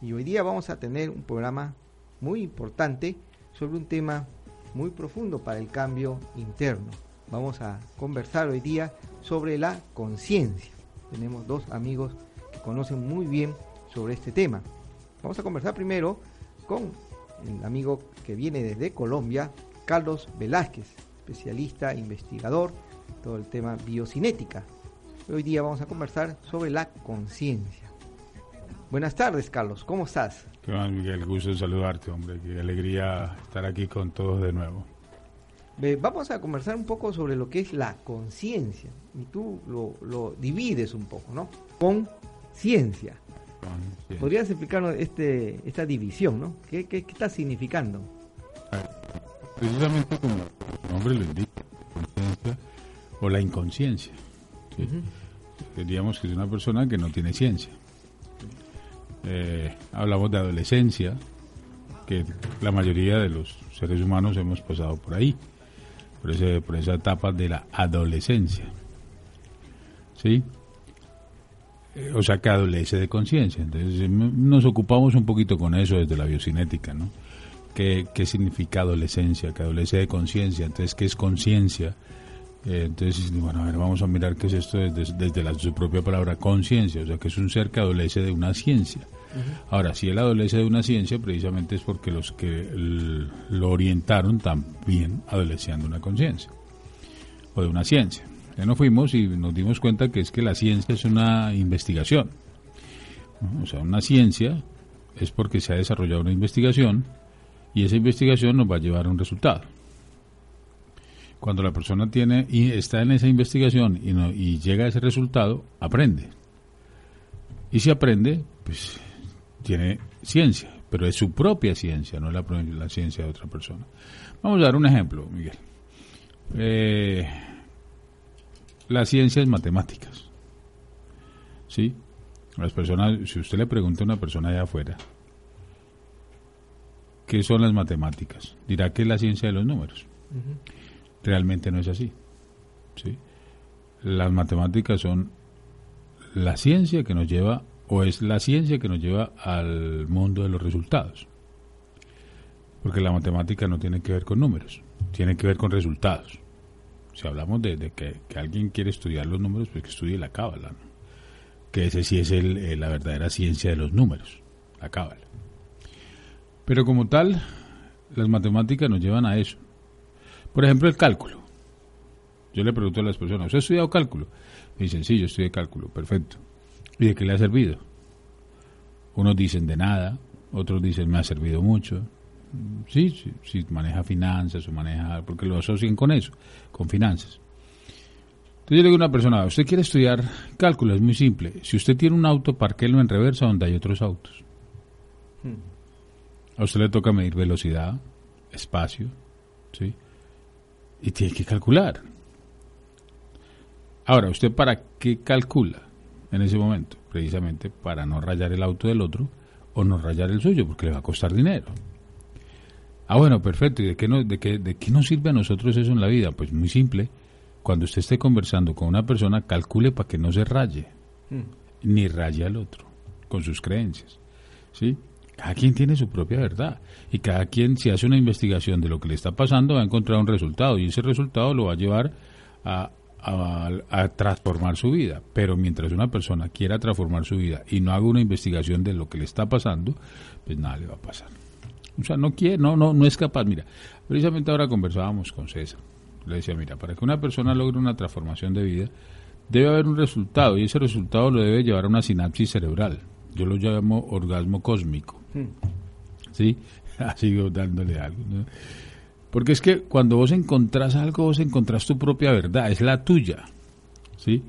y hoy día vamos a tener un programa muy importante sobre un tema muy profundo para el cambio interno. Vamos a conversar hoy día sobre la conciencia. Tenemos dos amigos que conocen muy bien sobre este tema. Vamos a conversar primero con el amigo que viene desde Colombia, Carlos Velázquez, especialista, investigador, todo el tema biocinética. Hoy día vamos a conversar sobre la conciencia. Buenas tardes, Carlos, ¿cómo estás? ¿Qué más, Miguel? Gusto saludarte, hombre. Qué alegría estar aquí con todos de nuevo. vamos a conversar un poco sobre lo que es la conciencia. Y tú lo, divides un poco, ¿no? Conciencia. ¿Podrías explicarnos este, esta división, ¿no? ¿Qué, qué, está significando? precisamente como el nombre lo indica, conciencia o la inconsciencia. Diríamos que es una persona que no tiene ciencia. Eh, hablamos de adolescencia, que la mayoría de los seres humanos hemos pasado por ahí, por, ese, por esa etapa de la adolescencia. ¿Sí? Eh, o sea, que adolece de conciencia. Entonces, eh, nos ocupamos un poquito con eso desde la biocinética, ¿no? ¿Qué, qué significa adolescencia? Que adolece de conciencia. Entonces, ¿qué es conciencia? Eh, entonces, bueno, a ver, vamos a mirar qué es esto desde, desde la, su propia palabra conciencia, o sea, que es un ser que adolece de una ciencia. Ahora, si él adolece de una ciencia, precisamente es porque los que lo orientaron también adoleciendo una conciencia o de una ciencia. Ya nos fuimos y nos dimos cuenta que es que la ciencia es una investigación. O sea, una ciencia es porque se ha desarrollado una investigación y esa investigación nos va a llevar a un resultado cuando la persona tiene y está en esa investigación y, no, y llega a ese resultado, aprende. Y si aprende, pues tiene ciencia, pero es su propia ciencia, no la, la ciencia de otra persona. Vamos a dar un ejemplo, Miguel. Eh, las ciencias matemáticas. ¿Sí? Las personas, si usted le pregunta a una persona allá afuera, ¿qué son las matemáticas? Dirá que es la ciencia de los números realmente no es así. ¿sí? Las matemáticas son la ciencia que nos lleva, o es la ciencia que nos lleva al mundo de los resultados. Porque la matemática no tiene que ver con números, tiene que ver con resultados. Si hablamos de, que, alguien quiere estudiar los números, pues que estudie la cábala, que ese sí es el, la verdadera ciencia de los números, la cábala. Pero como tal, las matemáticas nos llevan a eso, por ejemplo, el cálculo. Yo le pregunto a las personas, ¿usted ha estudiado cálculo? Me dicen, sí, yo estudié cálculo, perfecto. ¿Y de qué le ha servido? Unos dicen de nada, otros dicen me ha servido mucho. Sí, sí, sí maneja finanzas o maneja, porque lo asocian con eso, con finanzas. Entonces yo le digo a una persona, usted quiere estudiar cálculo, es muy simple. Si usted tiene un auto, parquelo en reversa donde hay otros autos. Hmm. A usted le toca medir velocidad, espacio, ¿sí? Y tiene que calcular. Ahora, ¿usted para qué calcula en ese momento? Precisamente para no rayar el auto del otro o no rayar el suyo, porque le va a costar dinero. Ah, bueno, perfecto. ¿Y de qué, no, de, qué, de qué nos sirve a nosotros eso en la vida? Pues muy simple. Cuando usted esté conversando con una persona, calcule para que no se raye, hmm. ni raye al otro, con sus creencias. ¿Sí? Cada quien tiene su propia verdad y cada quien si hace una investigación de lo que le está pasando va a encontrar un resultado y ese resultado lo va a llevar a, transformar su vida. Pero mientras una persona quiera transformar su vida y no haga una investigación de lo que le está pasando, pues nada le va a pasar. O sea, no quiere, no, no, no es capaz. Mira, precisamente ahora conversábamos con César. Le decía, mira, para que una persona logre una transformación de vida, debe haber un resultado y ese resultado lo debe llevar a una sinapsis cerebral. Yo lo llamo orgasmo cósmico. ¿Sí? Sigo dándole algo. Porque es que cuando vos encontrás algo, vos encontrás tu propia verdad, es la tuya. ¿Sí?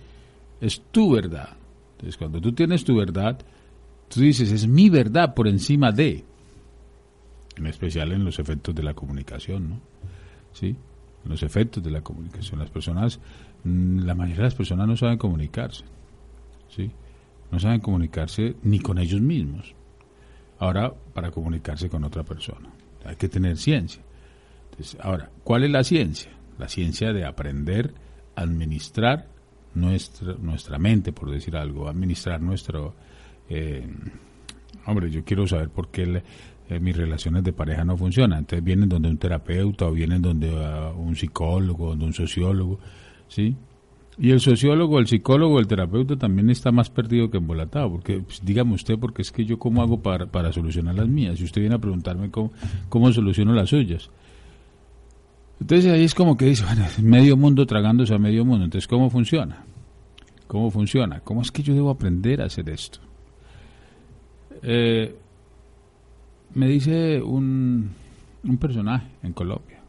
Es tu verdad. Entonces, cuando tú tienes tu verdad, tú dices, es mi verdad por encima de. En especial en los efectos de la comunicación, ¿no? ¿Sí? En los efectos de la comunicación. Las personas, mm, la mayoría de las personas no saben comunicarse. ¿Sí? No saben comunicarse ni con ellos mismos. Ahora, para comunicarse con otra persona. Hay que tener ciencia. ahora, ¿cuál es la ciencia? La ciencia de aprender a administrar nuestra, nuestra mente, por decir algo, administrar nuestro, eh, hombre, yo quiero saber por qué eh, mis relaciones de pareja no funcionan. Entonces vienen donde un terapeuta o vienen donde uh, un psicólogo, donde un sociólogo, ¿sí? Y el sociólogo, el psicólogo, el terapeuta también está más perdido que embolatado, porque pues, dígame usted, porque es que yo cómo hago para, para solucionar las mías, si usted viene a preguntarme cómo, cómo soluciono las suyas. Entonces ahí es como que dice, bueno, medio mundo tragándose a medio mundo, entonces ¿cómo funciona? ¿Cómo funciona? ¿Cómo es que yo debo aprender a hacer esto? Eh, me dice un, un personaje en Colombia,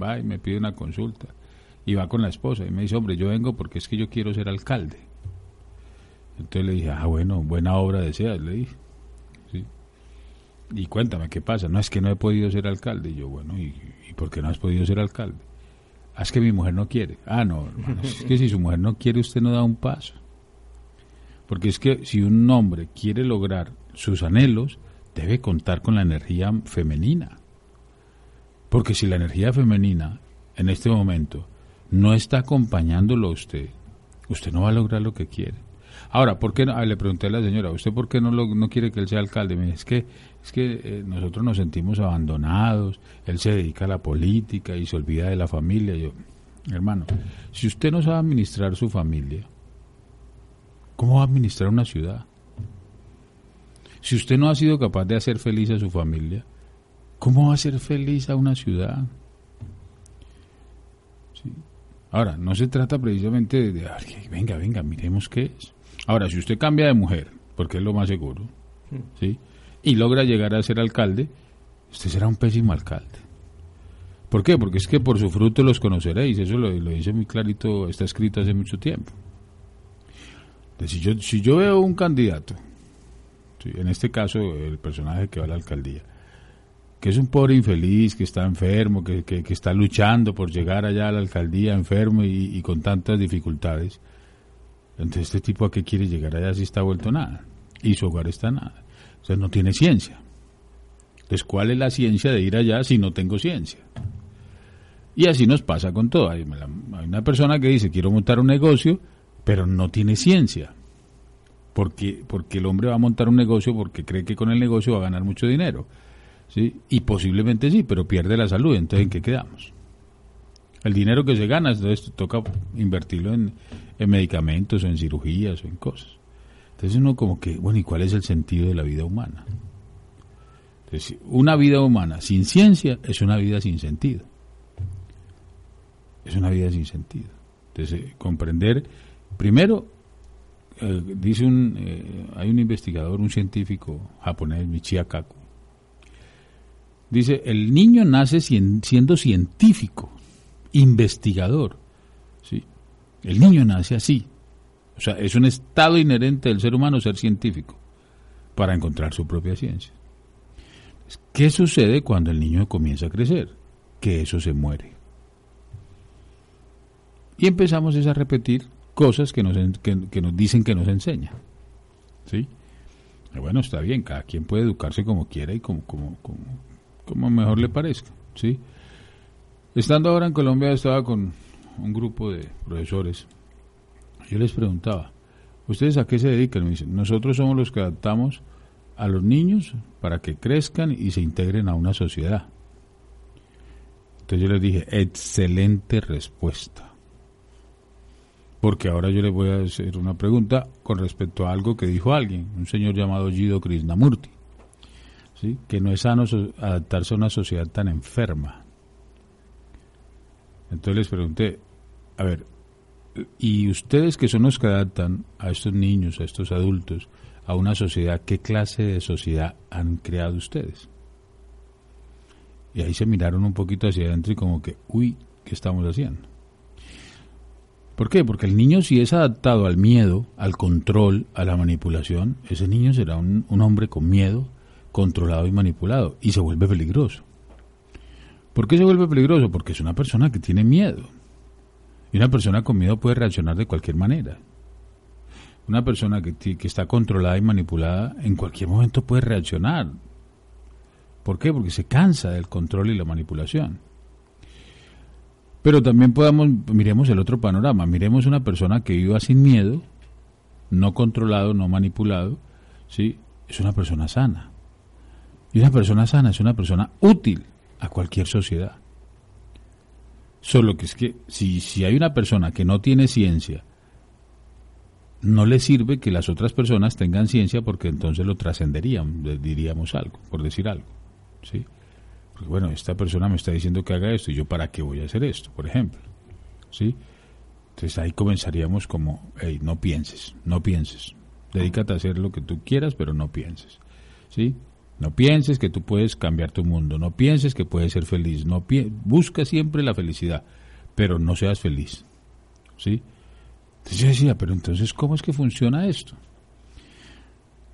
va y me pide una consulta y va con la esposa y me dice, hombre, yo vengo porque es que yo quiero ser alcalde. Entonces le dije, ah, bueno, buena obra deseas, le dije. Y cuéntame, ¿qué pasa? No, es que no he podido ser alcalde. Y yo, bueno, ¿y, ¿y por qué no has podido ser alcalde? Ah, es que mi mujer no quiere. Ah, no, es que si su mujer no quiere, usted no da un paso. Porque es que si un hombre quiere lograr sus anhelos, debe contar con la energía femenina. Porque si la energía femenina en este momento no está acompañándolo usted, usted no va a lograr lo que quiere. Ahora, ¿por qué no? Ah, le pregunté a la señora, ¿usted por qué no, no quiere que él sea alcalde? Me dice, es que, es que eh, nosotros nos sentimos abandonados, él se dedica a la política y se olvida de la familia. Yo, hermano, si usted no sabe administrar su familia, ¿cómo va a administrar una ciudad? Si usted no ha sido capaz de hacer feliz a su familia, ¿cómo va a ser feliz a una ciudad? Ahora, no se trata precisamente de, venga, venga, miremos qué es. Ahora, si usted cambia de mujer, porque es lo más seguro, hmm. ¿sí? Y logra llegar a ser alcalde, usted será un pésimo alcalde. ¿Por qué? Porque es que por su fruto los conoceréis. Eso lo, dice muy clarito, está escrito hace mucho tiempo. si, yo, si yo veo un candidato, en este caso el personaje que va a la alcaldía, es un pobre infeliz, que está enfermo, que, que, está luchando por llegar allá a la alcaldía enfermo y, con tantas dificultades. Entonces, ¿este tipo a qué quiere llegar allá si está vuelto nada? Y su hogar está nada. Entonces, no tiene ciencia. Entonces, ¿cuál es la ciencia de ir allá si no tengo ciencia? Y así nos pasa con todo. Hay una persona que dice, quiero montar un negocio, pero no tiene ciencia. Porque, porque el hombre va a montar un negocio porque cree que con el negocio va a ganar mucho dinero ¿sí? Y posiblemente sí, pero pierde la salud, entonces ¿en qué quedamos? El dinero que se gana, entonces toca invertirlo en, medicamentos o en cirugías o en cosas. Entonces uno como que, bueno, ¿y cuál es el sentido de la vida humana? Entonces, una vida humana sin ciencia es una vida sin sentido. Es una vida sin sentido. Entonces, eh, comprender, primero, eh, dice un, eh, hay un investigador, un científico japonés, Michia Kaku, Dice, el niño nace siendo científico, investigador. ¿sí? El niño nace así. O sea, es un estado inherente del ser humano ser científico para encontrar su propia ciencia. ¿Qué sucede cuando el niño comienza a crecer? Que eso se muere. Y empezamos a repetir cosas que nos, que, nos dicen que nos enseña. ¿Sí? Bueno, está bien, cada quien puede educarse como quiera y como, como, como, como mejor le parezca, ¿sí? Estando ahora en Colombia estaba con un grupo de profesores. Yo les preguntaba, ¿ustedes a qué se dedican? Me dicen, nosotros somos los que adaptamos a los niños para que crezcan y se integren a una sociedad. Entonces yo les dije, excelente respuesta. Porque ahora yo les voy a hacer una pregunta con respecto a algo que dijo alguien, un señor llamado Gido Krishnamurti que no es sano adaptarse a una sociedad tan enferma. Entonces les pregunté, a ver, ¿y ustedes que son los que adaptan a estos niños, a estos adultos, a una sociedad, qué clase de sociedad han creado ustedes? Y ahí se miraron un poquito hacia adentro y como que, uy, ¿qué estamos haciendo? ¿Por qué? Porque el niño si es adaptado al miedo, al control, a la manipulación, ese niño será un, un hombre con miedo, controlado y manipulado y se vuelve peligroso. ¿Por qué se vuelve peligroso? Porque es una persona que tiene miedo. Y una persona con miedo puede reaccionar de cualquier manera. Una persona que, está controlada y manipulada en cualquier momento puede reaccionar. ¿Por qué? Porque se cansa del control y la manipulación. Pero también podamos, miremos el otro panorama, miremos una persona que viva sin miedo, no controlado, no manipulado, ¿sí? es una persona sana. Y una persona sana es una persona útil a cualquier sociedad. Solo que es que si, si hay una persona que no tiene ciencia, no le sirve que las otras personas tengan ciencia porque entonces lo trascenderían, diríamos algo, por decir algo. ¿sí? Porque bueno, esta persona me está diciendo que haga esto y yo para qué voy a hacer esto, por ejemplo. ¿sí? Entonces ahí comenzaríamos como, hey, no pienses, no pienses. Dedícate a hacer lo que tú quieras, pero no pienses. ¿Sí? No pienses que tú puedes cambiar tu mundo, no pienses que puedes ser feliz, no busca siempre la felicidad, pero no seas feliz. ¿Sí? Entonces yo decía, pero entonces, ¿cómo es que funciona esto?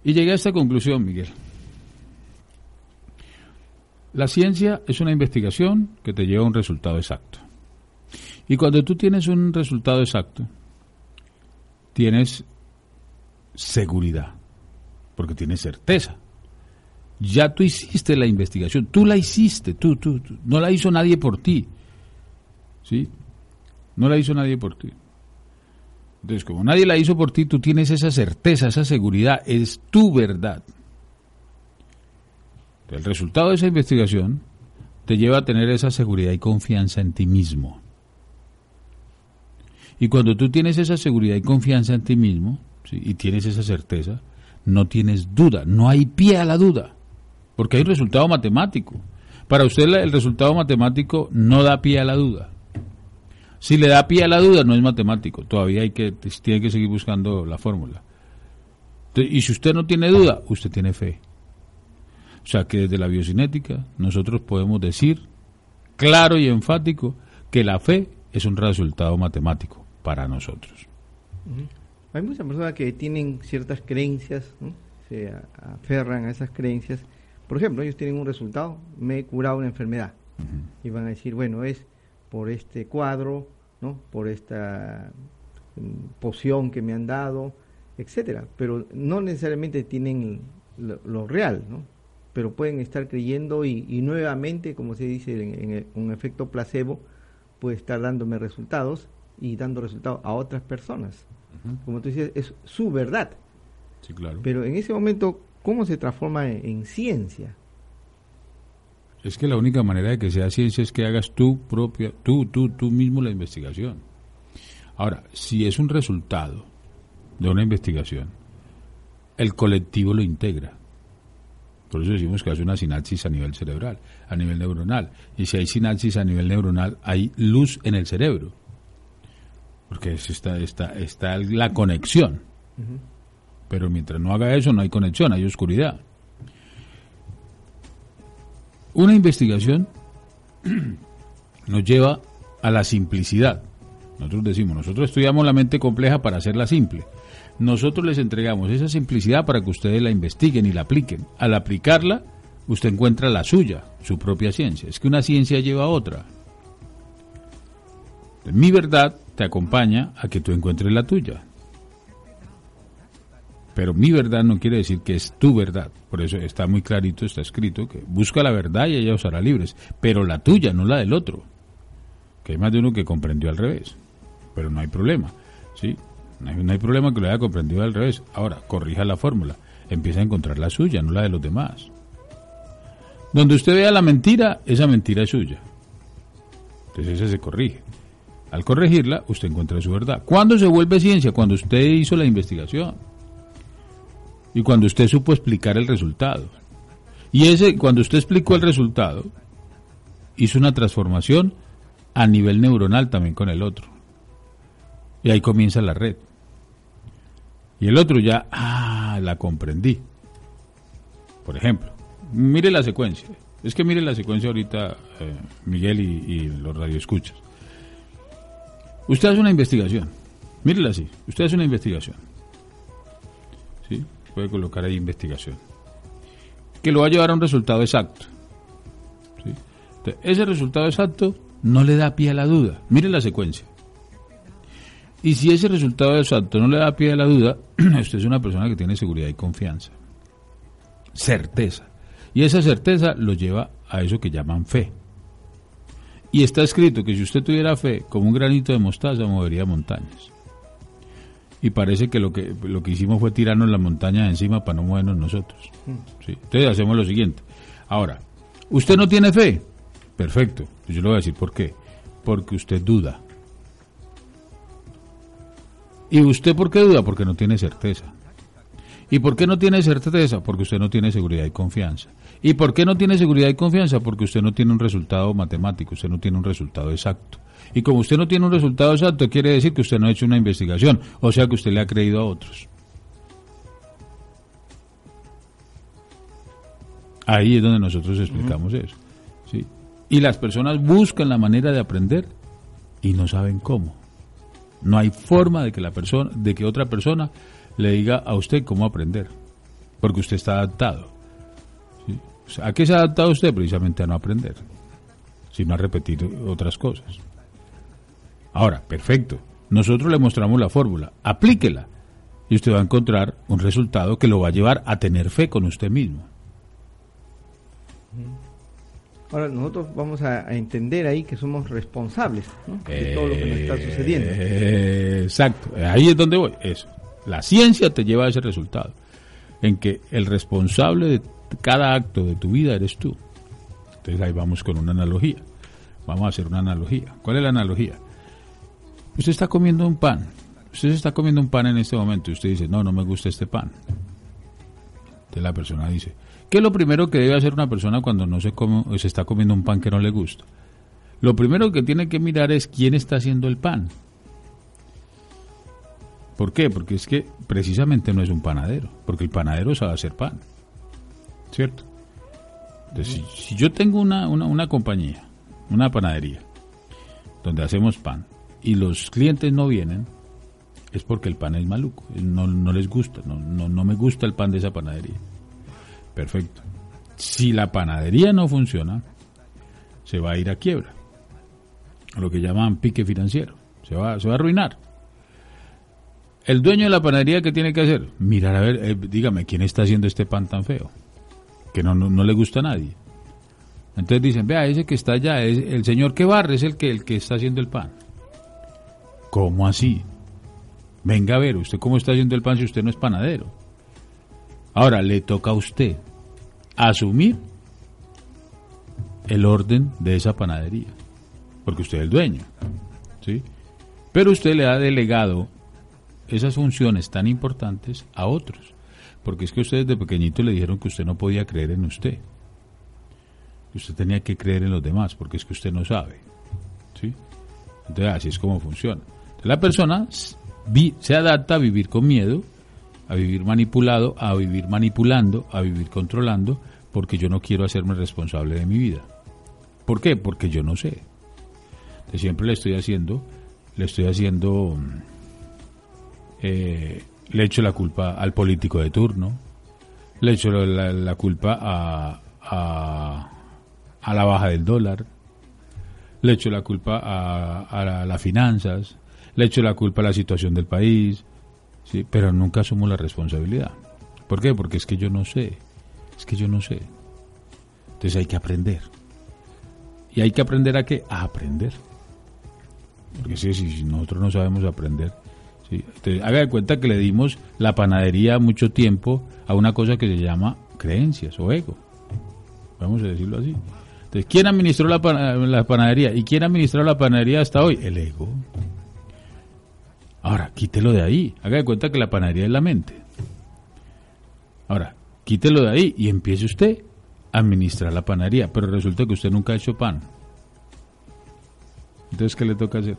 Y llegué a esta conclusión, Miguel. La ciencia es una investigación que te lleva a un resultado exacto. Y cuando tú tienes un resultado exacto, tienes seguridad, porque tienes certeza. Ya tú hiciste la investigación, tú la hiciste, tú, tú, no la hizo nadie por ti. ¿Sí? No la hizo nadie por ti. Entonces, como nadie la hizo por ti, tú tienes esa certeza, esa seguridad, es tu verdad. El resultado de esa investigación te lleva a tener esa seguridad y confianza en ti mismo. Y cuando tú tienes esa seguridad y confianza en ti mismo, y tienes esa certeza, no tienes duda, no hay pie a la duda, porque hay un resultado matemático. Para usted el resultado matemático no da pie a la duda. Si le da pie a la duda, no es matemático. Todavía hay que, tiene que seguir buscando la fórmula. Y si usted no tiene duda, usted tiene fe. O sea que desde la biocinética nosotros podemos decir claro y enfático que la fe es un resultado matemático para nosotros. Hay muchas personas que tienen ciertas creencias, se aferran a esas creencias. Por ejemplo, ellos tienen un resultado, me he curado una enfermedad. Y van a decir, bueno, es por este cuadro, ¿no? por esta mm, poción que me han dado, etcétera. Pero no necesariamente tienen lo, real, ¿no? pero pueden estar creyendo y, nuevamente, como se dice en, un efecto placebo, puede estar dándome resultados y dando resultados a otras personas. Como tú dices, es su verdad. Sí, claro. Pero en ese momento, ¿cómo se transforma en, ciencia? Es que la única manera de que sea ciencia es que hagas tú propia, tú, tú, tú mismo la investigación. Ahora, si es un resultado de una investigación, el colectivo lo integra. Por eso decimos que hace una sinapsis a nivel cerebral, a nivel neuronal. Y si hay sinapsis a nivel neuronal, hay luz en el cerebro porque está, está, está la conexión. Pero mientras no haga eso, no hay conexión, hay oscuridad. Una investigación nos lleva a la simplicidad. Nosotros decimos, nosotros estudiamos la mente compleja para hacerla simple. Nosotros les entregamos esa simplicidad para que ustedes la investiguen y la apliquen. Al aplicarla, usted encuentra la suya, su propia ciencia. Es que una ciencia lleva a otra. Mi verdad te acompaña a que tú encuentres la tuya. Pero mi verdad no quiere decir que es tu verdad. Por eso está muy clarito, está escrito que busca la verdad y ella os hará libres. Pero la tuya, no la del otro. Que hay más de uno que comprendió al revés. Pero no hay problema. ¿sí? No hay, no hay problema que lo haya comprendido al revés. Ahora, corrija la fórmula. Empieza a encontrar la suya, no la de los demás. Donde usted vea la mentira, esa mentira es suya. Entonces esa se corrige. Al corregirla, usted encuentra su verdad. ¿Cuándo se vuelve ciencia? Cuando usted hizo la investigación. Y cuando usted supo explicar el resultado. Y ese, cuando usted explicó el resultado, hizo una transformación a nivel neuronal también con el otro. Y ahí comienza la red. Y el otro ya, ah, la comprendí. Por ejemplo, mire la secuencia. Es que mire la secuencia ahorita, eh, Miguel y, y los radioescuchas. Usted hace una investigación. Mírela así. Usted hace una investigación. Puede colocar ahí investigación. Que lo va a llevar a un resultado exacto. ¿Sí? ese resultado exacto no le da pie a la duda. Mire la secuencia. Y si ese resultado exacto no le da pie a la duda, usted es una persona que tiene seguridad y confianza. Certeza. Y esa certeza lo lleva a eso que llaman fe. Y está escrito que si usted tuviera fe, como un granito de mostaza, movería montañas. Y parece que lo que lo que hicimos fue tirarnos la montaña encima para no movernos nosotros. Mm. ¿sí? Entonces hacemos lo siguiente. Ahora, ¿usted no tiene fe? Perfecto. Yo le voy a decir por qué. Porque usted duda. ¿Y usted por qué duda? Porque no tiene certeza. ¿Y por qué no tiene certeza? Porque usted no tiene seguridad y confianza. ¿Y por qué no tiene seguridad y confianza? Porque usted no tiene un resultado matemático, usted no tiene un resultado exacto. Y como usted no tiene un resultado exacto, quiere decir que usted no ha hecho una investigación, o sea que usted le ha creído a otros. Ahí es donde nosotros explicamos eso. ¿sí? Y las personas buscan la manera de aprender y no saben cómo. No hay forma de que la persona, de que otra persona le diga a usted cómo aprender, porque usted está adaptado. ¿sí? O sea, ¿A qué se ha adaptado usted? Precisamente a no aprender, sino a repetir otras cosas. Ahora, perfecto. Nosotros le mostramos la fórmula, aplíquela y usted va a encontrar un resultado que lo va a llevar a tener fe con usted mismo. Ahora nosotros vamos a, entender ahí que somos responsables ¿no? de todo lo que nos está sucediendo. Eh, exacto, ahí es donde voy. Eso. La ciencia te lleva a ese resultado, en que el responsable de cada acto de tu vida eres tú. Entonces ahí vamos con una analogía. Vamos a hacer una analogía. ¿Cuál es la analogía? Usted está comiendo un pan. Usted se está comiendo un pan en este momento y usted dice, no, no me gusta este pan. Entonces la persona dice, ¿qué es lo primero que debe hacer una persona cuando no se, come, se está comiendo un pan que no le gusta? Lo primero que tiene que mirar es quién está haciendo el pan. ¿Por qué? Porque es que precisamente no es un panadero, porque el panadero sabe hacer pan. ¿Cierto? Entonces, si, si yo tengo una, una, una compañía, una panadería, donde hacemos pan, y los clientes no vienen, es porque el pan es maluco, no, no les gusta, no, no, no me gusta el pan de esa panadería. Perfecto. Si la panadería no funciona, se va a ir a quiebra, lo que llaman pique financiero, se va, se va a arruinar. El dueño de la panadería, ¿qué tiene que hacer? Mirar a ver, eh, dígame, ¿quién está haciendo este pan tan feo? Que no, no, no le gusta a nadie. Entonces dicen, vea, ese que está allá, es el señor que barre es el que, el que está haciendo el pan. ¿Cómo así? Venga a ver, ¿usted cómo está haciendo el pan si usted no es panadero? Ahora, le toca a usted asumir el orden de esa panadería, porque usted es el dueño, ¿sí? Pero usted le ha delegado esas funciones tan importantes a otros, porque es que ustedes de pequeñito le dijeron que usted no podía creer en usted, que usted tenía que creer en los demás, porque es que usted no sabe, ¿sí? Entonces así es como funciona. La persona se adapta a vivir con miedo, a vivir manipulado, a vivir manipulando, a vivir controlando, porque yo no quiero hacerme responsable de mi vida. ¿Por qué? Porque yo no sé. Entonces, siempre le estoy haciendo, le estoy haciendo, eh, le echo la culpa al político de turno, le echo la, culpa a, a, la baja del dólar, le echo la culpa a las finanzas, le echo la culpa a la situación del país, ¿sí? pero nunca asumo la responsabilidad. ¿Por qué? Porque es que yo no sé, es que yo no sé. Entonces hay que aprender. ¿Y hay que aprender a qué? A aprender. Porque si, si nosotros no sabemos aprender, ¿sí? Entonces, haga de cuenta que le dimos la panadería mucho tiempo a una cosa que se llama creencias o ego. Vamos a decirlo así. Entonces, ¿quién administró la, pana- la panadería? ¿Y quién administró la panadería hasta hoy? El ego. Ahora, quítelo de ahí. Haga de cuenta que la panadería es la mente. Ahora, quítelo de ahí y empiece usted a administrar la panadería. Pero resulta que usted nunca ha hecho pan. Entonces, ¿qué le toca hacer?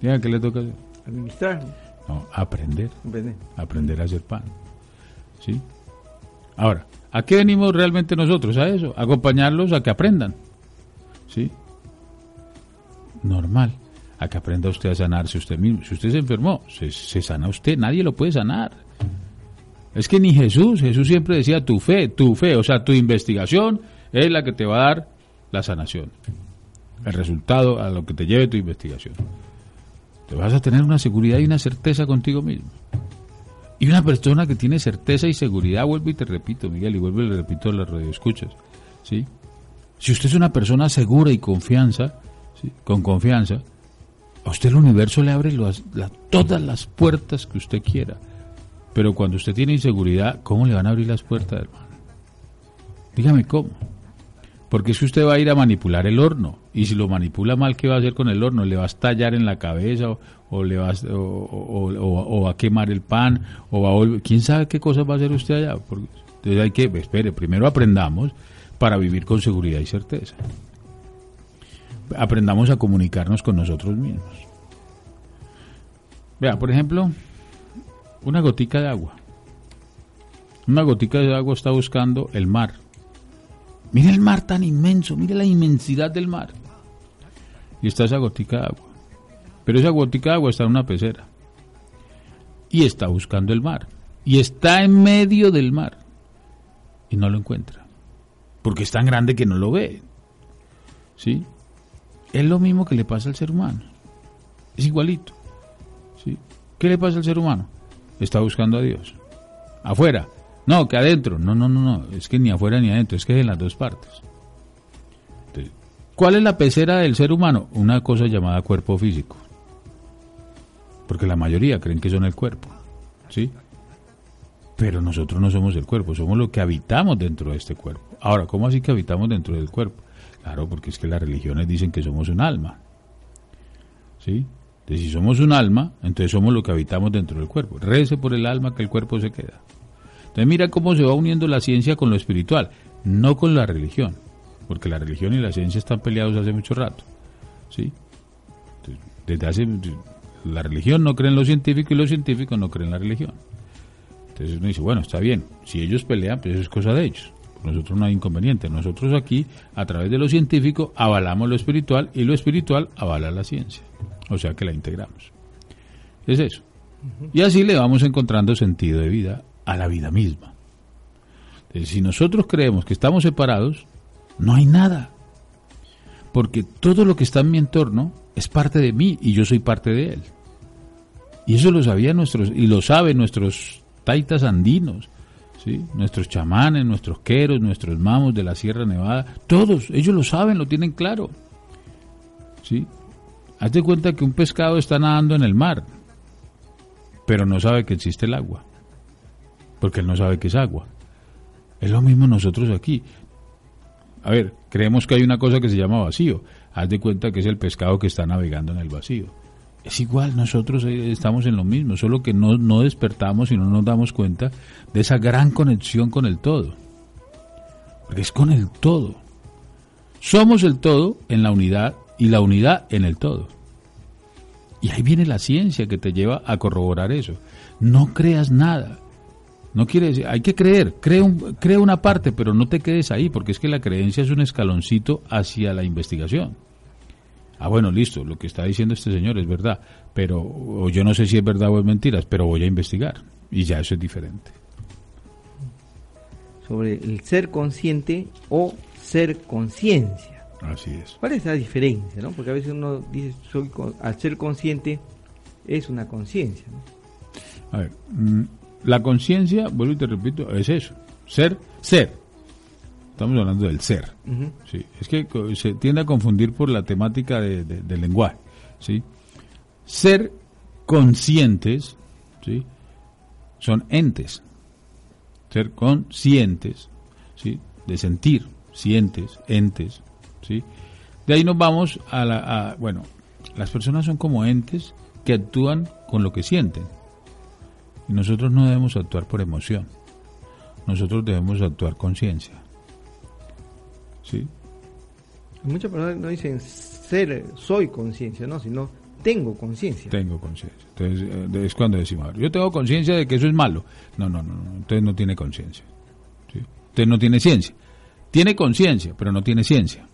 Diga, ¿qué le toca hacer? Administrar, No, aprender comprende. aprender a hacer pan. ¿Sí? Ahora, ¿a qué venimos realmente nosotros? A eso, a acompañarlos a que aprendan. ¿Sí? Normal. A que aprenda usted a sanarse usted mismo. Si usted se enfermó, se, se sana usted, nadie lo puede sanar. Es que ni Jesús, Jesús siempre decía tu fe, tu fe, o sea, tu investigación es la que te va a dar la sanación. El resultado a lo que te lleve tu investigación. Te vas a tener una seguridad y una certeza contigo mismo. Y una persona que tiene certeza y seguridad, vuelvo y te repito, Miguel, y vuelvo y le repito a las radioescuchas, ¿sí? Si usted es una persona segura y confianza, ¿sí? con confianza, A usted el universo le abre todas las puertas que usted quiera. Pero cuando usted tiene inseguridad, ¿cómo le van a abrir las puertas, hermano? Dígame cómo. Porque es que usted va a ir a manipular el horno. Y si lo manipula mal, ¿qué va a hacer con el horno? ¿Le va a estallar en la cabeza? ¿O, le va a, o, va a quemar el pan? ¿O va a volver? ¿Quién sabe qué cosas va a hacer usted allá? Porque, entonces hay que, espere, primero aprendamos para vivir con seguridad y certeza. Aprendamos a comunicarnos con nosotros mismos. Vea, por ejemplo, una gotica de agua. Una gotica de agua está buscando el mar. Mire el mar tan inmenso, mire la inmensidad del mar. Y está esa gotica de agua. Pero esa gotica de agua está en una pecera. Y está buscando el mar. Y está en medio del mar. Y no lo encuentra. Porque es tan grande que no lo ve. ¿Sí? Es lo mismo que le pasa al ser humano. Es igualito. ¿Sí? ¿Qué le pasa al ser humano? Está buscando a Dios. Afuera. No, que adentro. No, no, no, no. Es que ni afuera ni adentro. Es que es en las dos partes. ¿Cuál es la pecera del ser humano? Una cosa llamada cuerpo físico. Porque la mayoría creen que son el cuerpo. ¿Sí? Pero nosotros no somos el cuerpo, somos lo que habitamos dentro de este cuerpo. Ahora, ¿cómo así que habitamos dentro del cuerpo? Claro, porque es que las religiones dicen que somos un alma. ¿Sí? Entonces, si somos un alma, entonces somos lo que habitamos dentro del cuerpo. Rece por el alma que el cuerpo se queda. Entonces, mira cómo se va uniendo la ciencia con lo espiritual, no con la religión, porque la religión y la ciencia están peleados hace mucho rato. ¿Sí? desde hace. La religión no cree en lo científico y los científicos no creen en la religión. Entonces uno dice, bueno, está bien, si ellos pelean, pues eso es cosa de ellos. Nosotros no hay inconveniente. Nosotros aquí, a través de lo científico, avalamos lo espiritual y lo espiritual avala la ciencia. O sea que la integramos. Es eso. Y así le vamos encontrando sentido de vida a la vida misma. Entonces, si nosotros creemos que estamos separados, no hay nada. Porque todo lo que está en mi entorno es parte de mí y yo soy parte de él. Y eso lo sabían nuestros, y lo saben nuestros taitas andinos, ¿sí? nuestros chamanes, nuestros queros, nuestros mamos de la Sierra Nevada, todos, ellos lo saben, lo tienen claro. ¿sí? Hazte cuenta que un pescado está nadando en el mar, pero no sabe que existe el agua, porque él no sabe que es agua. Es lo mismo nosotros aquí. A ver, creemos que hay una cosa que se llama vacío. Haz de cuenta que es el pescado que está navegando en el vacío. Es igual, nosotros eh, estamos en lo mismo, solo que no, no despertamos y no nos damos cuenta de esa gran conexión con el todo. Porque es con el todo. Somos el todo en la unidad y la unidad en el todo. Y ahí viene la ciencia que te lleva a corroborar eso. No creas nada. No quiere decir, hay que creer, cree, un, cree una parte, pero no te quedes ahí, porque es que la creencia es un escaloncito hacia la investigación. Ah, bueno, listo, lo que está diciendo este señor es verdad, pero yo no sé si es verdad o es mentiras, pero voy a investigar y ya eso es diferente. Sobre el ser consciente o ser conciencia. Así es. ¿Cuál es la diferencia? ¿no? Porque a veces uno dice, soy, al ser consciente es una conciencia. A ver, mm, la conciencia, vuelvo y te repito, es eso, ser, ser. Estamos hablando del ser. sí. Es que se tiende a confundir por la temática de, del lenguaje. ¿sí? Ser conscientes ¿sí? son entes. Ser conscientes ¿sí? de sentir, sientes, entes. ¿sí? De ahí nos vamos a la... bueno, las personas son como entes que actúan con lo que sienten. Y nosotros no debemos actuar por emoción. Nosotros debemos actuar conciencia. ¿Sí? Muchas personas no dicen ser, soy conciencia, no, sino tengo conciencia. Tengo conciencia. Entonces eh, es cuando decimos, yo tengo conciencia de que eso es malo. No, no, no, no. entonces no tiene conciencia. ¿sí? Entonces no tiene ciencia. Tiene conciencia, pero no tiene ciencia.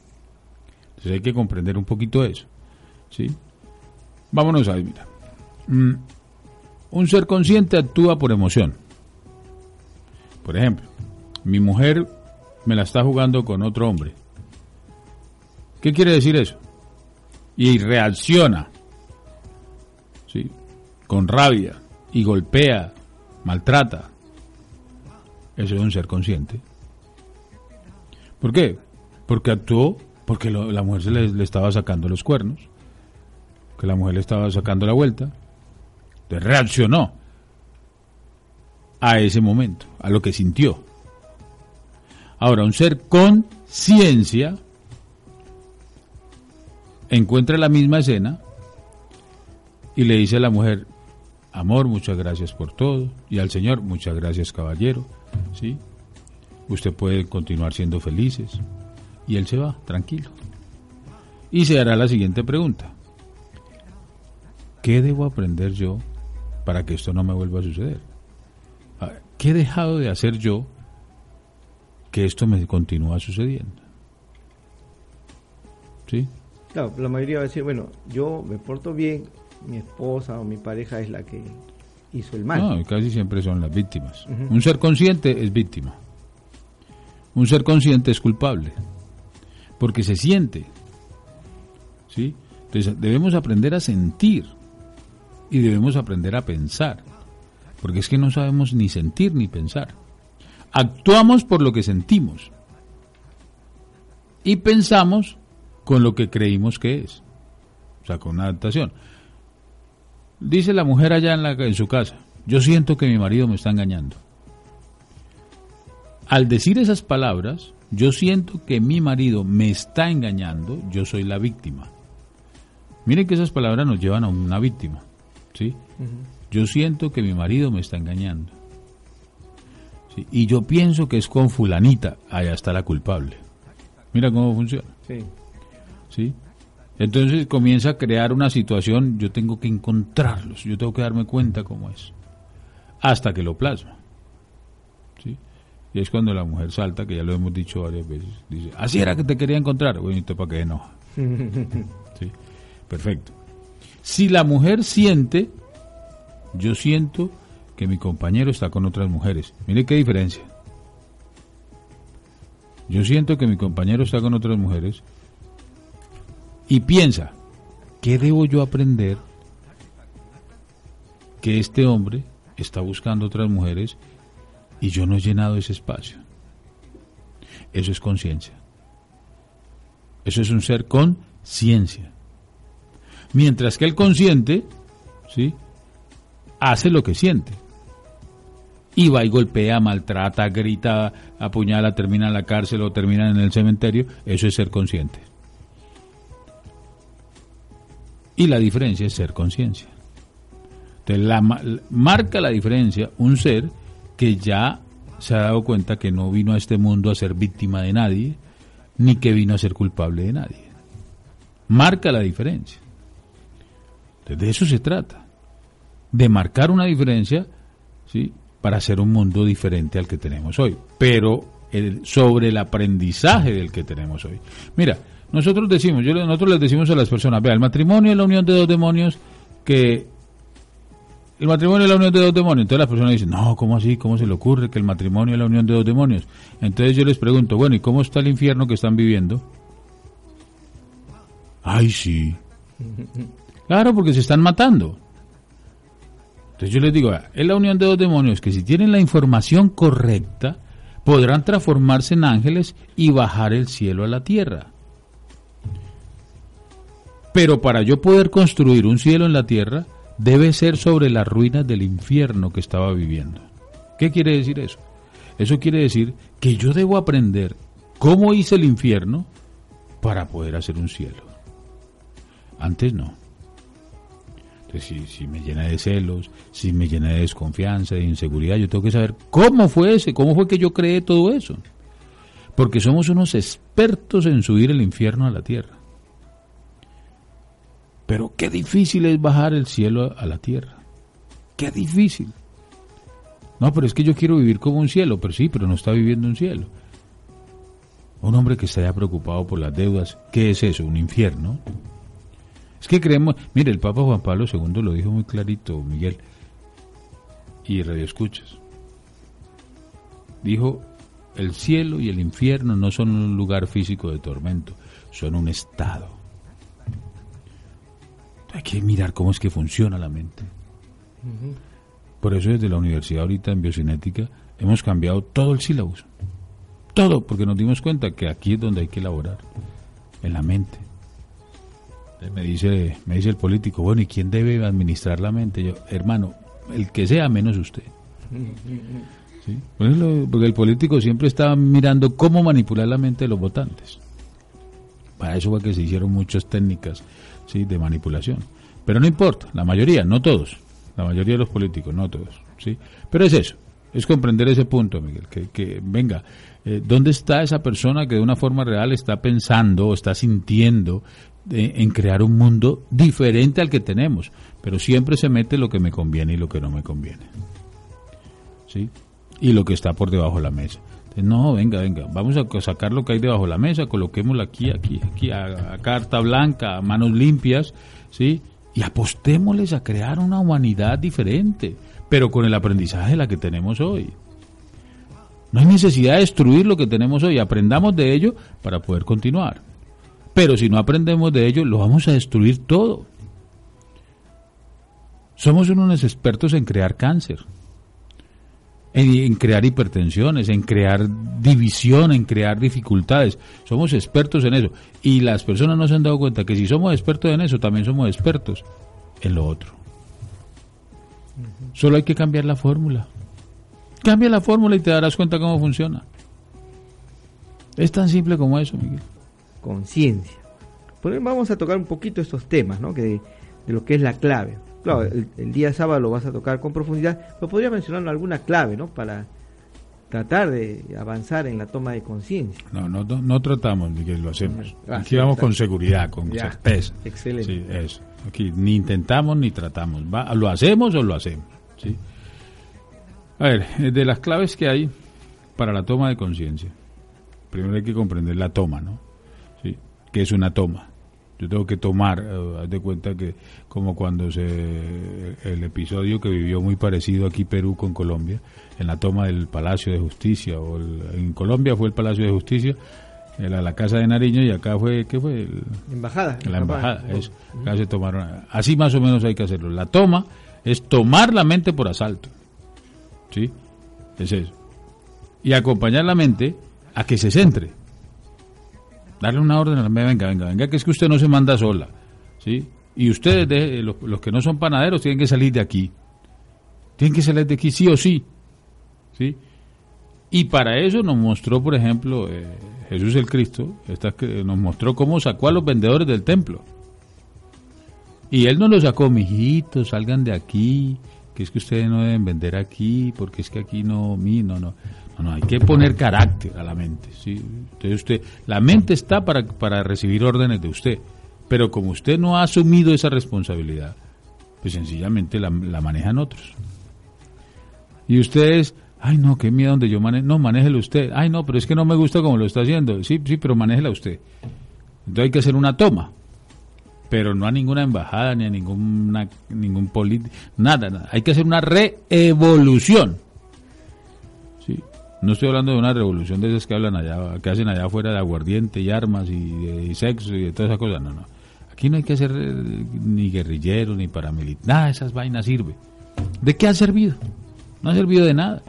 Entonces hay que comprender un poquito eso. ¿sí? Vámonos ahí, mira. Mm, un ser consciente actúa por emoción. Por ejemplo, mi mujer me la está jugando con otro hombre. ¿Qué quiere decir eso? Y reacciona, ¿sí? Con rabia y golpea, maltrata. Eso es un ser consciente. ¿Por qué? Porque actuó porque la mujer se le, le, estaba sacando los cuernos. que la mujer le estaba sacando la vuelta, entonces reaccionó a ese momento, a lo que sintió. Ahora, un ser con ciencia encuentra la misma escena y le dice a la mujer, amor, muchas gracias por todo, y al Señor, muchas gracias caballero, ¿sí? Usted puede continuar siendo felices. Y él se va, tranquilo. Y se hará la siguiente pregunta. ¿Qué debo aprender yo para que esto no me vuelva a suceder? ¿Qué he dejado de hacer yo que esto me continúa sucediendo? ¿Sí? Claro, la mayoría va a decir, bueno, yo me porto bien, mi esposa o mi pareja es la que hizo el mal. No, casi siempre son las víctimas. Un ser consciente es víctima. Un ser consciente es culpable. Porque se siente. ¿Sí? Entonces debemos aprender a sentir y debemos aprender a pensar. Porque es que no sabemos ni sentir ni pensar. Actuamos por lo que sentimos. Y pensamos con lo que creímos que es. O sea, con una adaptación. Dice la mujer allá en, la, en su casa, yo siento que mi marido me está engañando. Al decir esas palabras, yo siento que mi marido me está engañando, yo soy la víctima. Miren que esas palabras nos llevan a una víctima. ¿sí? Yo siento que mi marido me está engañando. Y yo pienso que es con fulanita, allá está la culpable. Mira cómo funciona. Sí. ¿Sí? Entonces comienza a crear una situación, yo tengo que encontrarlos, yo tengo que darme cuenta cómo es. Hasta que lo plasma. ¿Sí? Y es cuando la mujer salta, que ya lo hemos dicho varias veces, dice, así era que te quería encontrar. Bueno, para qué no. ¿Sí? Perfecto. Si la mujer siente, yo siento que mi compañero está con otras mujeres. Mire qué diferencia. Yo siento que mi compañero está con otras mujeres y piensa, ¿qué debo yo aprender que este hombre está buscando otras mujeres y yo no he llenado ese espacio? Eso es conciencia. Eso es un ser con ciencia. Mientras que el consciente, ¿sí? Hace lo que siente. Y va y golpea, maltrata, grita, apuñala, termina en la cárcel o termina en el cementerio. Eso es ser consciente. Y la diferencia es ser conciencia. Entonces, la, marca la diferencia un ser que ya se ha dado cuenta que no vino a este mundo a ser víctima de nadie, ni que vino a ser culpable de nadie. Marca la diferencia. Entonces, de eso se trata. De marcar una diferencia, ¿sí? Para hacer un mundo diferente al que tenemos hoy. Pero el, sobre el aprendizaje del que tenemos hoy. Mira, nosotros decimos, yo, nosotros les decimos a las personas, vea, el matrimonio es la unión de dos demonios que... El matrimonio es la unión de dos demonios. Entonces las personas dicen, no, ¿cómo así? ¿Cómo se le ocurre que el matrimonio es la unión de dos demonios? Entonces yo les pregunto, bueno, ¿y cómo está el infierno que están viviendo? Ay, sí. Claro, porque se están matando. Entonces yo les digo, es la unión de dos demonios que si tienen la información correcta, podrán transformarse en ángeles y bajar el cielo a la tierra. Pero para yo poder construir un cielo en la tierra, debe ser sobre las ruinas del infierno que estaba viviendo. ¿Qué quiere decir eso? Eso quiere decir que yo debo aprender cómo hice el infierno para poder hacer un cielo. Antes no. Si, me llena de celos, si me llena de desconfianza, de inseguridad, yo tengo que saber cómo fue ese, cómo fue que yo creé todo eso. Porque somos unos expertos en subir el infierno a la tierra. Pero qué difícil es bajar el cielo a la tierra. Qué difícil. No, pero es que yo quiero vivir como un cielo, pero sí, pero no está viviendo un cielo. Un hombre que está ya preocupado por las deudas, ¿qué es eso? ¿Un infierno? Es que creemos, mire, el Papa Juan Pablo II lo dijo muy clarito, Miguel, y Radio Escuchas. Dijo, el cielo y el infierno no son un lugar físico de tormento, son un estado. Hay que mirar cómo es que funciona la mente. Por eso desde la universidad ahorita en biocinética hemos cambiado todo el sílabus. Todo, porque nos dimos cuenta que aquí es donde hay que elaborar, en la mente. Me dice, me dice el político, bueno, ¿y quién debe administrar la mente? Yo, hermano, el que sea menos usted. Porque el político siempre está mirando cómo manipular la mente de los votantes. Para eso fue que se hicieron muchas técnicas ¿sí? de manipulación. Pero no importa, la mayoría, no todos, la mayoría de los políticos, no todos. ¿sí? Pero es eso, es comprender ese punto, Miguel, que, que venga, eh, ¿dónde está esa persona que de una forma real está pensando o está sintiendo en crear un mundo diferente al que tenemos? Pero siempre se mete lo que me conviene y lo que no me conviene. ¿Sí? Y lo que está por debajo de la mesa. No, venga, venga, vamos a sacar lo que hay debajo de la mesa, coloquémoslo aquí, aquí, aquí, a, carta blanca, a manos limpias, ¿sí? Y apostémosles a crear una humanidad diferente, pero con el aprendizaje de la que tenemos hoy. No hay necesidad de destruir lo que tenemos hoy, aprendamos de ello para poder continuar. Pero si no aprendemos de ello, lo vamos a destruir todo. Somos unos expertos en crear cáncer en, crear hipertensiones, en crear división, en crear dificultades. Somos expertos en eso. Y las personas no se han dado cuenta que si somos expertos en eso, también somos expertos en lo otro. Solo hay que cambiar la fórmula. Cambia la fórmula y te darás cuenta cómo funciona. Es tan simple como eso, Miguel. Conciencia. Vamos a tocar un poquito estos temas, ¿no? Que de, de lo que es la clave. Claro, el, día sábado lo vas a tocar con profundidad, pero podría mencionar alguna clave, ¿no? Para tratar de avanzar en la toma de conciencia. No, no, no, tratamos, Miguel, lo hacemos. Ah, Aquí vamos con seguridad, con certeza. Excelente. Sí, eso. Aquí ni intentamos ni tratamos. Va, lo hacemos o lo hacemos. ¿sí? A ver, eh, de las claves que hay para la toma de conciencia, primero hay que comprender la toma, ¿no? ¿Qué es una toma? Yo tengo que tomar, eh, haz de cuenta que como cuando se el episodio que vivió muy parecido aquí Perú con Colombia, en la toma del Palacio de Justicia, o en Colombia fue el Palacio de Justicia, la, la Casa de Nariño y acá fue, ¿qué fue? embajada. La embajada, eso. Acá se tomaron, así más o menos hay que hacerlo. La toma es tomar la mente por asalto. ¿Sí? Es eso. Y acompañar la mente a que se centre darle una orden a venga, venga, venga, que es que usted no se manda sola, ¿sí? Y ustedes, de, los, que no son panaderos, tienen que salir de aquí. Tienen que salir de aquí sí o sí, ¿sí? Y para eso nos mostró, por ejemplo, eh, Jesús el Cristo, nos mostró cómo sacó a los vendedores del templo. Y él no los sacó, mijitos, salgan de aquí, que es que ustedes no deben vender aquí, porque es que aquí no, mi, no, no. No, hay que poner carácter a la mente. ¿sí? Entonces usted, la mente está para, para recibir órdenes de usted, pero como usted no ha asumido esa responsabilidad, pues sencillamente la, manejan otros. Y ustedes, ay no, qué miedo donde yo no, manéjelo usted, ay no, pero es que no me gusta como lo está haciendo, sí, sí, pero manéjela usted. Entonces hay que hacer una toma, pero no a ninguna embajada ni a ninguna, ningún político, nada, nada, hay que hacer una reevolución no estoy hablando de una revolución de esas que hablan allá, que hacen allá afuera de aguardiente y armas y, sexo y de todas esas cosas. No, no. Aquí no hay que ser eh, ni guerrillero ni paramilitar. Nada de esas vainas sirve. ¿De qué ha servido? No ha servido de nada.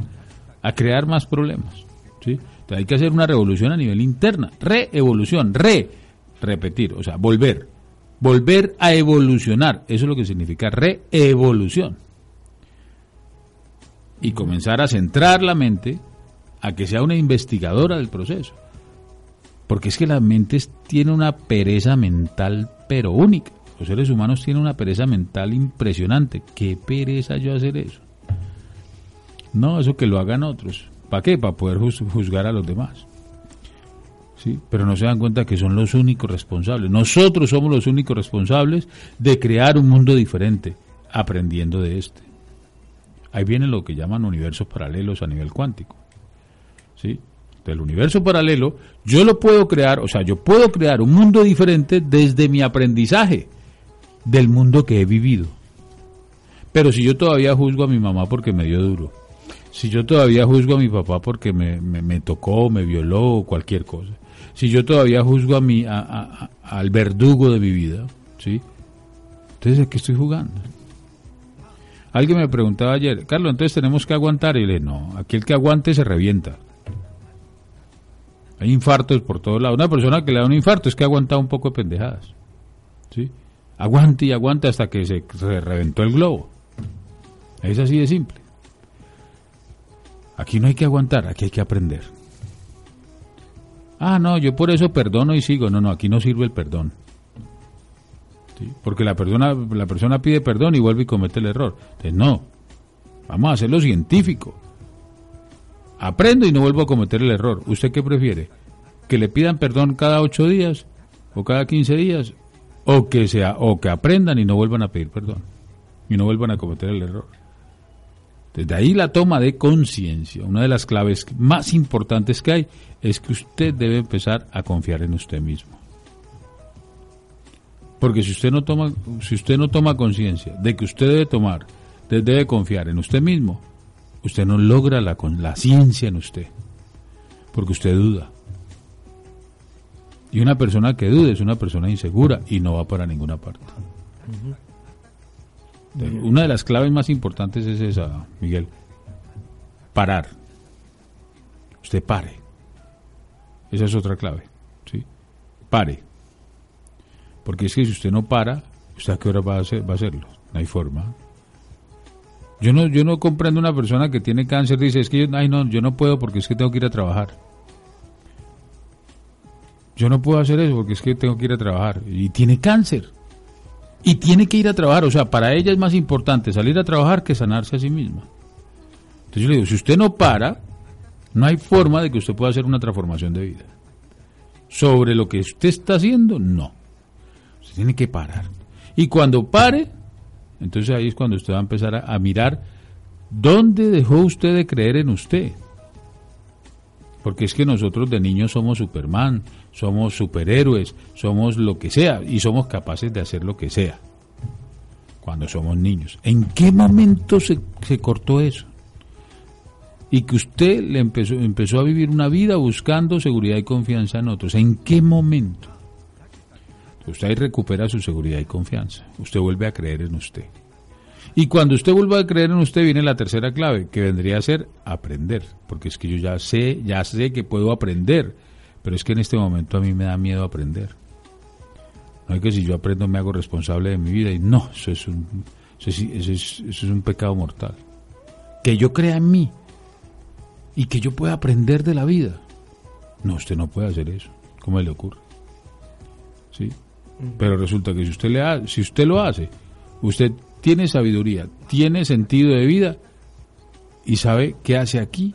A crear más problemas. ¿sí? Entonces hay que hacer una revolución a nivel interna. Reevolución. Re. Repetir. O sea, volver. Volver a evolucionar. Eso es lo que significa reevolución. Y comenzar a centrar la mente a que sea una investigadora del proceso. Porque es que la mente tiene una pereza mental pero única. Los seres humanos tienen una pereza mental impresionante. ¿Qué pereza yo hacer eso? No, eso que lo hagan otros. ¿Para qué? Para poder juzgar a los demás. ¿Sí? Pero no se dan cuenta que son los únicos responsables. Nosotros somos los únicos responsables de crear un mundo diferente, aprendiendo de este. Ahí viene lo que llaman universos paralelos a nivel cuántico. ¿Sí? del universo paralelo, yo lo puedo crear, o sea, yo puedo crear un mundo diferente desde mi aprendizaje del mundo que he vivido. Pero si yo todavía juzgo a mi mamá porque me dio duro, si yo todavía juzgo a mi papá porque me, me, tocó, me violó, cualquier cosa, si yo todavía juzgo a mi, a, al verdugo de mi vida, ¿sí? Entonces, ¿a qué estoy jugando? Alguien me preguntaba ayer, Carlos, entonces tenemos que aguantar. Y le no, aquí el que aguante se revienta. Hay infartos por todos lados. Una persona que le da un infarto es que ha aguantado un poco de pendejadas. ¿sí? Aguante y aguante hasta que se, se reventó el globo. Es así de simple. Aquí no hay que aguantar, aquí hay que aprender. Ah, no, yo por eso perdono y sigo. No, no, aquí no sirve el perdón. ¿Sí? Porque la persona, la persona pide perdón y vuelve y comete el error. Entonces, no, vamos a hacerlo científico. Aprendo y no vuelvo a cometer el error. ¿Usted qué prefiere? ¿Que le pidan perdón cada ocho días o cada quince días? ¿O que, sea, o que aprendan y no vuelvan a pedir perdón? Y no vuelvan a cometer el error. Desde ahí la toma de conciencia, una de las claves más importantes que hay, es que usted debe empezar a confiar en usted mismo. Porque si usted no toma, si usted no toma conciencia de que usted debe tomar, debe confiar en usted mismo, usted no logra la, la ciencia en usted. Porque usted duda. Y una persona que duda es una persona insegura y no va para ninguna parte. Una de las claves más importantes es esa, Miguel. Parar. Usted pare. Esa es otra clave. ¿sí? Pare. Porque es que si usted no para, ¿usted a qué hora va a, hacer, va a hacerlo? No hay forma. Yo no, yo no comprendo una persona que tiene cáncer dice, es que yo, ay no, yo no puedo porque es que tengo que ir a trabajar. Yo no puedo hacer eso porque es que tengo que ir a trabajar. Y tiene cáncer y tiene que ir a trabajar. O sea, para ella es más importante salir a trabajar que sanarse a sí misma. Entonces yo le digo, si usted no para, no hay forma de que usted pueda hacer una transformación de vida. Sobre lo que usted está haciendo, no. Usted tiene que parar. Y cuando pare, entonces ahí es cuando usted va a empezar a, mirar dónde dejó usted de creer en usted. Porque es que nosotros de niños somos Superman, somos superhéroes, somos lo que sea y somos capaces de hacer lo que sea cuando somos niños. ¿En qué momento se, se cortó eso? Y que usted le empezó, empezó a vivir una vida buscando seguridad y confianza en otros. ¿En qué momento? Usted ahí recupera su seguridad y confianza. Usted vuelve a creer en usted. Y cuando usted vuelva a creer en usted viene la tercera clave, que vendría a ser aprender. Porque es que yo ya sé, ya sé que puedo aprender pero es que en este momento a mí me da miedo aprender. No es que si yo aprendo me hago responsable de mi vida y no, eso es un, eso es, un pecado mortal. Que yo crea en mí y que yo pueda aprender de la vida. No, usted no puede hacer eso. ¿Cómo le ocurre? ¿Sí? Pero resulta que si usted, le si usted lo hace, usted tiene sabiduría, tiene sentido de vida y sabe qué hace aquí,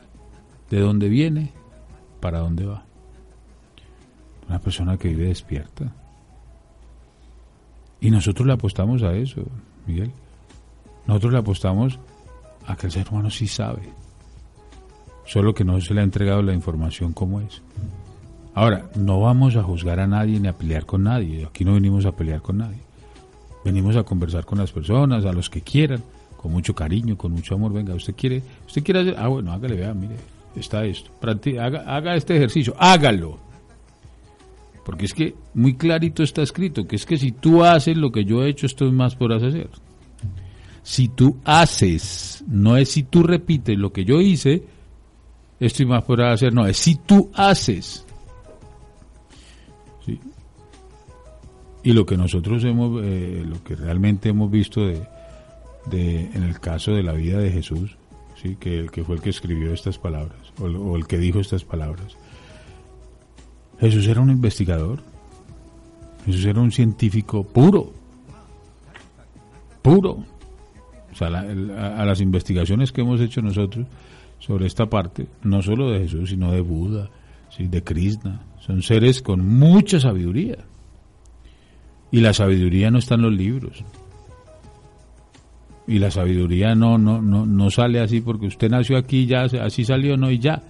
de dónde viene, para dónde va. Una persona que vive despierta. Y nosotros le apostamos a eso, Miguel. Nosotros le apostamos a que el ser humano sí sabe. Solo que no se le ha entregado la información como es. Ahora, no vamos a juzgar a nadie ni a pelear con nadie. Aquí no venimos a pelear con nadie. Venimos a conversar con las personas, a los que quieran, con mucho cariño, con mucho amor. Venga, usted quiere, usted quiere hacer, ah, bueno, hágale, vea, mire, está esto. Haga, haga este ejercicio, hágalo. Porque es que muy clarito está escrito, que es que si tú haces lo que yo he hecho, esto más podrás hacer. Si tú haces, no es si tú repites lo que yo hice, esto y más podrás hacer, no, es si tú haces. Y lo que nosotros hemos, eh, lo que realmente hemos visto de, de, en el caso de la vida de Jesús, ¿sí? que el que fue el que escribió estas palabras, o el que dijo estas palabras, Jesús era un investigador. Jesús era un científico puro. Puro. O sea, a, las investigaciones que hemos hecho nosotros sobre esta parte, no solo de Jesús, sino de Buda, de Krishna, son seres con mucha sabiduría. Y la sabiduría no está en los libros. Y la sabiduría no, no, no, no sale así porque usted nació aquí, ya así salió, no, y ya.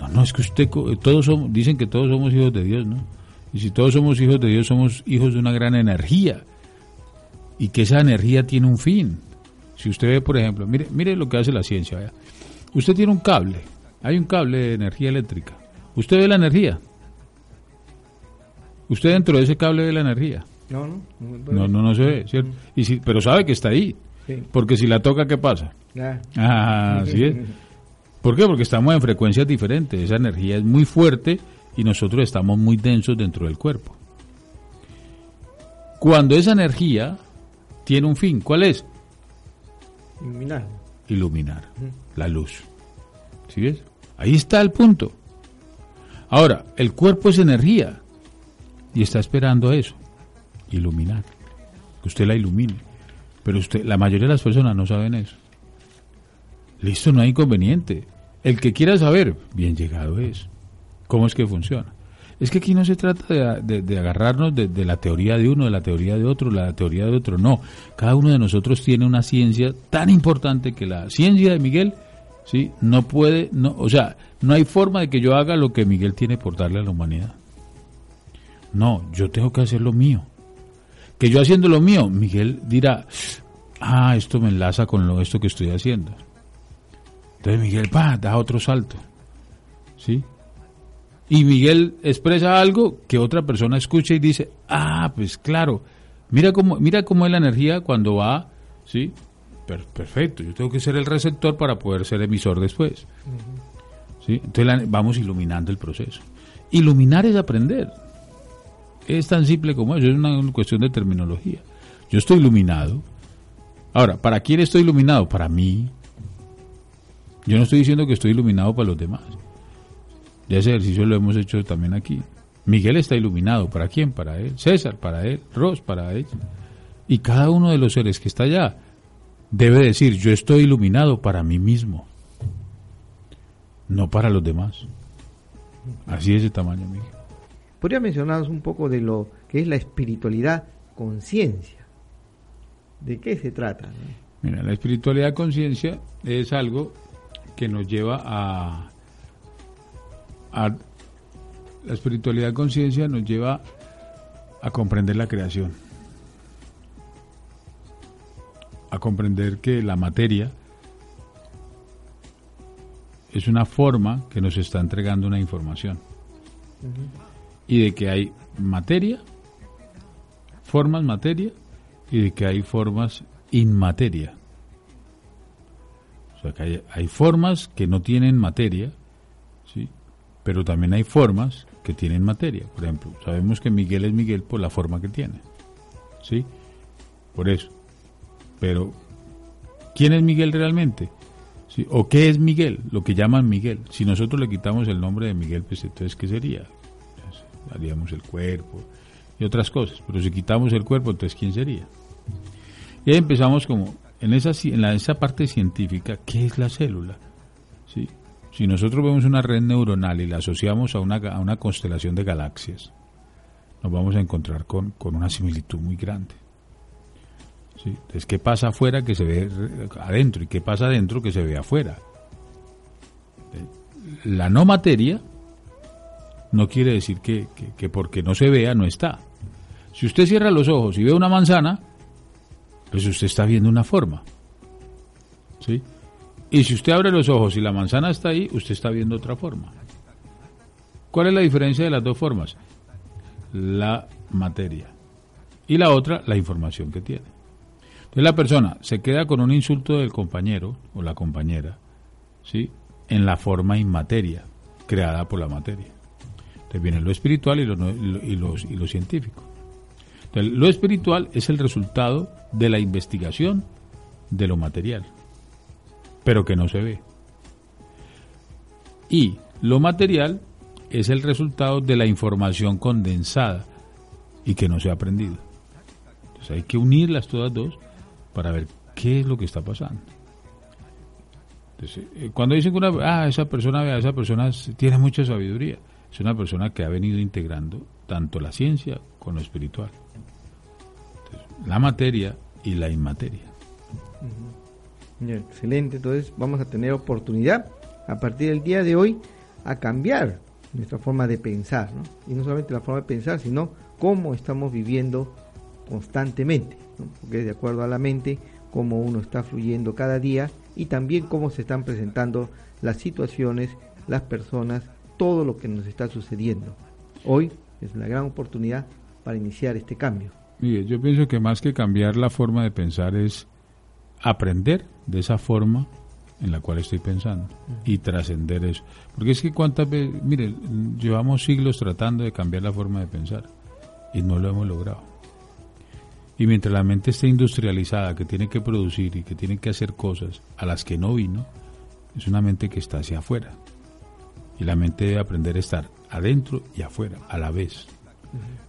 No, no, es que usted, todos somos, dicen que todos somos hijos de Dios, ¿no? Y si todos somos hijos de Dios, somos hijos de una gran energía. Y que esa energía tiene un fin. Si usted ve, por ejemplo, mire, mire lo que hace la ciencia. Usted tiene un cable, hay un cable de energía eléctrica. Usted ve la energía. Usted dentro de ese cable ve la energía. No, no, no, no, no se ve, ¿cierto? Y si, pero sabe que está ahí. Porque si la toca, ¿qué pasa? Ah, ¿sí es? ¿Por qué? Porque estamos en frecuencias diferentes. Esa energía es muy fuerte y nosotros estamos muy densos dentro del cuerpo. cuando esa energía tiene un fin. ¿Cuál es? Iluminar. Iluminar, la luz. ¿Sí ves? Ahí está el punto. Ahora, el cuerpo es energía y está esperando eso, iluminar, que usted la ilumine. Pero usted, la mayoría de las personas no saben eso. Listo, no hay inconveniente. El que quiera saber, bien llegado es. ¿Cómo es que funciona? Es que aquí no se trata de, agarrarnos de, de, la teoría de uno, de la teoría de otro, la teoría de otro. No, cada uno de nosotros tiene una ciencia tan importante que la ciencia de Miguel, sí, no puede, no, o sea, no hay forma de que yo haga lo que Miguel tiene por darle a la humanidad. No, yo tengo que hacer lo mío. Que yo haciendo lo mío, Miguel dirá, ah, esto me enlaza con lo esto que estoy haciendo. Entonces Miguel, pa, da otro salto. ¿Sí? Y Miguel expresa algo que otra persona escucha y dice, ah, pues claro, mira cómo, mira cómo es la energía cuando va, ¿sí? perfecto, yo tengo que ser el receptor para poder ser emisor después. Entonces vamos iluminando el proceso. Iluminar es aprender. Es tan simple como eso, es una, cuestión de terminología. Yo estoy iluminado. Ahora, ¿para quién estoy iluminado? Para mí. Yo no estoy diciendo que estoy iluminado para los demás. Ya ese ejercicio lo hemos hecho también aquí. Miguel está iluminado. ¿Para quién? Para él. César, para él. Ross, para él. Y cada uno de los seres que está allá debe decir, yo estoy iluminado para mí mismo no para los demás. Así es el tamaño, Miguel. ¿Podría mencionarnos un poco de lo que es la espiritualidad conciencia? ¿De qué se trata? Mira, la espiritualidad conciencia es algo que nos lleva a, a la espiritualidad conciencia nos lleva a comprender la creación, a comprender que la materia es una forma que nos está entregando una información. Y de que hay materia, formas materia, y de que hay formas inmateria. O sea, que hay, formas que no tienen materia, ¿sí? pero también hay formas que tienen materia. Por ejemplo, sabemos que Miguel es Miguel por la forma que tiene. ¿Sí? Por eso. Pero, ¿quién es Miguel realmente? ¿O qué es Miguel? Lo que llaman Miguel. Si nosotros le quitamos el nombre de Miguel, pues entonces, ¿qué sería? Haríamos el cuerpo y otras cosas. Pero si quitamos el cuerpo, entonces, ¿quién sería? Y ahí empezamos como, en esa, en la, esa parte científica, ¿qué es la célula? ¿Sí? Si nosotros vemos una red neuronal y la asociamos a una, a una constelación de galaxias, nos vamos a encontrar con, con una similitud muy grande. Entonces, ¿qué pasa afuera que se ve adentro y qué pasa adentro que se ve afuera? La no materia no quiere decir que, porque no se vea no está. Si usted cierra los ojos y ve una manzana, pues usted está viendo una forma. ¿Sí? Y si usted abre los ojos y la manzana está ahí, usted está viendo otra forma. ¿Cuál es la diferencia de las dos formas? La materia. Y la otra, la información que tiene. Entonces la persona se queda con un insulto del compañero o la compañera, ¿sí? En la forma inmateria, creada por la materia. Entonces viene lo espiritual y lo, y lo científico. Lo espiritual es el resultado de la investigación de lo material, pero que no se ve. Y lo material es el resultado de la información condensada y que no se ha aprendido. Entonces hay que unirlas todas dos para ver qué es lo que está pasando. Eh, cuando dicen que una, ah, esa persona, esa persona tiene mucha sabiduría, es una persona que ha venido integrando tanto la ciencia con lo espiritual. la materia y la inmateria. Excelente, entonces vamos a tener oportunidad a partir del día de hoy a cambiar nuestra forma de pensar, ¿no? y no solamente la forma de pensar, sino cómo estamos viviendo constantemente porque es de acuerdo a la mente cómo uno está fluyendo cada día y también cómo se están presentando las situaciones, las personas, todo lo que nos está sucediendo. Hoy es una gran oportunidad para iniciar este cambio. Mire, yo pienso que más que cambiar la forma de pensar es aprender de esa forma en la cual estoy pensando y trascender eso. Porque es que cuántas veces, mire, llevamos siglos tratando de cambiar la forma de pensar y no lo hemos logrado. Y mientras la mente esté industrializada, que tiene que producir y que tiene que hacer cosas a las que no vino, es una mente que está hacia afuera. Y la mente debe aprender a estar adentro y afuera a la vez.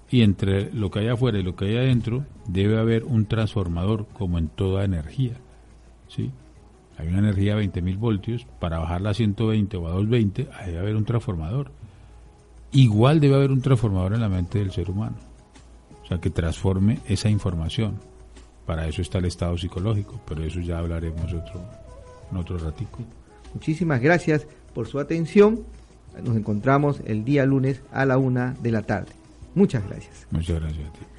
Y entre lo que hay afuera y lo que hay adentro debe haber un transformador como en toda energía. ¿sí? Hay una energía de 20.000 voltios, para bajarla a 120 o a 220 debe haber un transformador. Igual debe haber un transformador en la mente del ser humano. O sea, que transforme esa información. Para eso está el estado psicológico, pero eso ya hablaremos otro, en otro ratico. Muchísimas gracias por su atención. Nos encontramos el día lunes a la una de la tarde. Muchas gracias. Muchas gracias a ti.